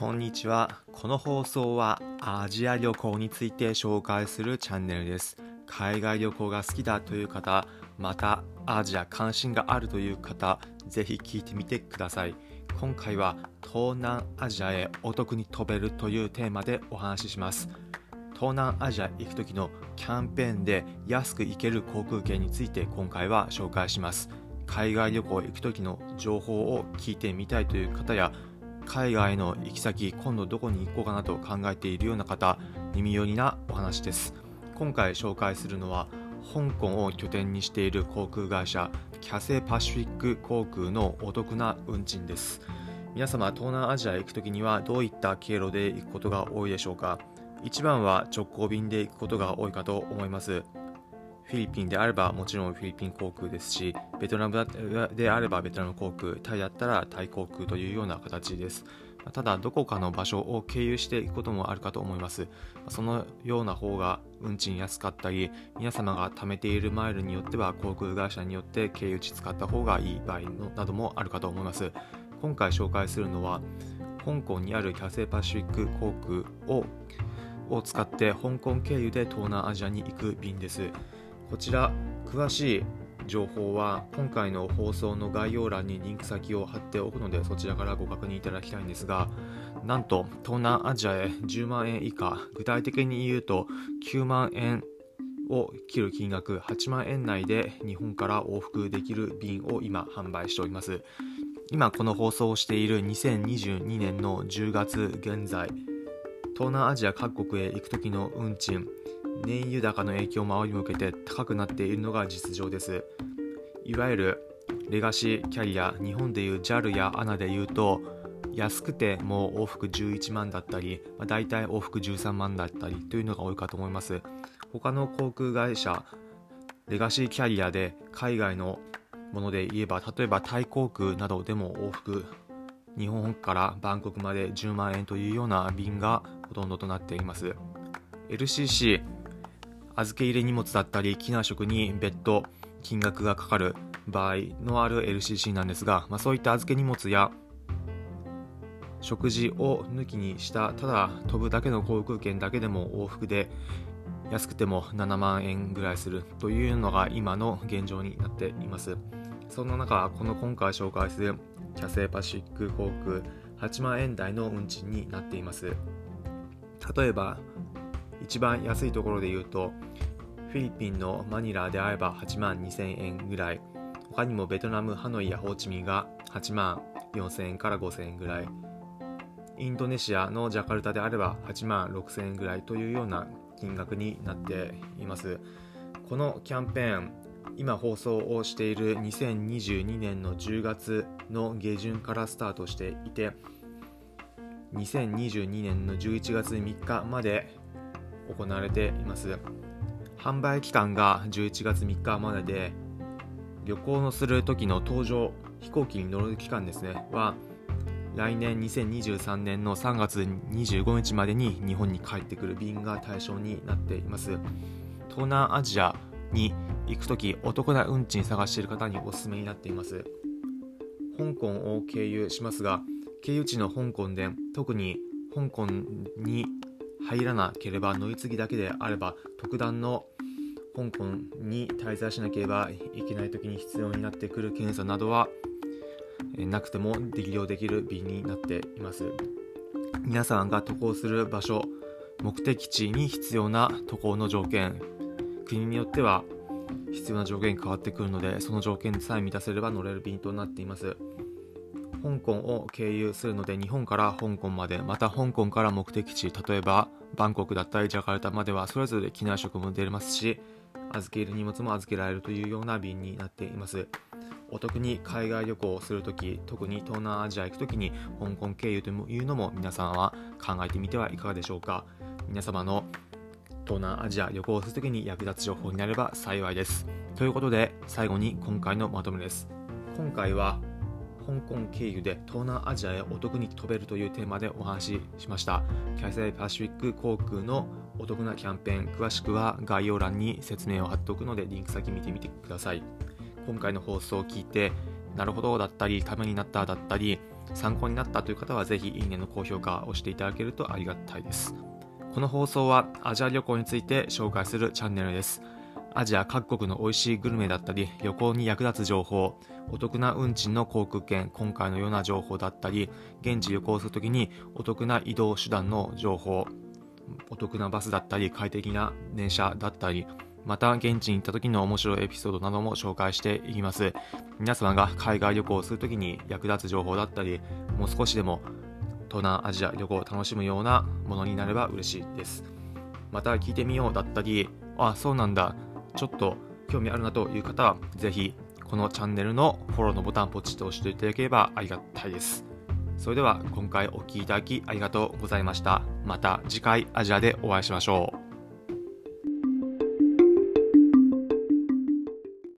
こんにちは。この放送はアジア旅行について紹介するチャンネルです。海外旅行が好きだという方またアジア関心があるという方ぜひ聞いてみてください。今回は東南アジアへお得に飛べるというテーマでお話しします。東南アジア行く時のキャンペーンで安く行ける航空券について今回は紹介します。海外旅行行く時の情報を聞いてみたいという方や海外の行き先今度どこに行こうかなと考えているような方耳寄りなお話です。今回紹介するのは香港を拠点にしている航空会社キャセパシフィック航空のお得な運賃です。皆様東南アジアへ行く時にはどういった経路で行くことが多いでしょうか？一番は直行便で行くことが多いかと思います。フィリピンであればもちろんフィリピン航空ですしベトナムであればベトナム航空タイだったらタイ航空というような形です。ただどこかの場所を経由していくこともあるかと思います。そのような方が運賃安かったり皆様が貯めているマイルによっては航空会社によって経由地使った方がいい場合のなどもあるかと思います。今回紹介するのは香港にあるキャセイパシフィック航空をを使って香港経由で東南アジアに行く便です。こちら詳しい情報は今回の放送の概要欄にリンク先を貼っておくのでそちらからご確認いただきたいんですがなんと東南アジアへ10万円以下具体的に言うと9万円を切る金額8万円内で日本から往復できる便を今販売しております。今この放送をしている2022年の10月現在東南アジア各国へ行く時の運賃燃油高の影響もりを受けて高くなっているのが実情です。いわゆるレガシーキャリア日本でいう JAL や ANA でいうと安くてもう往復11万だったり、まあ、大体往復13万だったりというのが多いかと思います。他の航空会社レガシーキャリアで海外のもので言えば例えばタイ航空などでも往復日本からバンコクまで10万円というような便がほとんどとなっています。LCC 預け入れ荷物だったり機内食に別途金額がかかる場合のある LCC なんですが、まあ、そういった預け荷物や食事を抜きにしたただ飛ぶだけの航空券だけでも往復で安くても7万円ぐらいするというのが今の現状になっています。そんな中この今回紹介するキャセイパシック航空8万円台の運賃になっています。例えば一番安いところで言うとフィリピンのマニラであれば8万2000円ぐらい。他にもベトナムハノイやホーチミンが8万4000円から5000円ぐらい。インドネシアのジャカルタであれば8万6000円ぐらいというような金額になっています。このキャンペーン今放送をしている2022年の10月の下旬からスタートしていて2022年の11月3日まで行われています。販売期間が11月3日までで旅行のする時の搭乗飛行機に乗る期間ですね。は来年2023年の3月25日までに日本に帰ってくる便が対象になっています。東南アジアに行く時お得な運賃探している方におすすめになっています。香港を経由しますが経由地の香港で特に香港に入らなければ乗り継ぎだけであれば特段の香港に滞在しなければいけない時に必要になってくる検査などはなくても利用できる便になっています。皆さんが渡航する場所目的地に必要な渡航の条件。国によっては必要な条件変わってくるのでその条件さえ満たせれば乗れる便となっています。香港を経由するので日本から香港までまた香港から目的地例えばバンコクだったりジャカルタまではそれぞれ機内食も出れますし預ける荷物も預けられるというような便になっています。お得に海外旅行をするとき特に東南アジア行くときに香港経由というのも皆さんは考えてみてはいかがでしょうか。皆様の東南アジア旅行をするときに役立つ情報になれば幸いです。ということで最後に今回のまとめです。今回は香港経由で東南アジアへお得に飛べるというテーマでお話ししましたキャセイパシフィック航空のお得なキャンペーン詳しくは概要欄に説明を貼っておくのでリンク先見てみてください今回の放送を聞いてなるほどだったりためになっただったり参考になったという方はぜひいいねの高評価をしていただけるとありがたいです。この放送はアジア旅行について紹介するチャンネルです。アジア各国の美味しいグルメだったり、旅行に役立つ情報、お得な運賃の航空券、今回のような情報だったり、現地旅行するときにお得な移動手段の情報、お得なバスだったり、快適な電車だったり、また現地に行った時の面白いエピソードなども紹介していきます。皆様が海外旅行するときに役立つ情報だったり、もう少しでも東南アジア旅行を楽しむようなものになれば嬉しいです。また聞いてみようだったり、あ、そうなんだ、ちょっと興味あるなという方は、ぜひこのチャンネルのフォローのボタンポチッと押していただければありがたいです。それでは今回お聴きいただきありがとうございました。また次回アジアでお会いしましょう。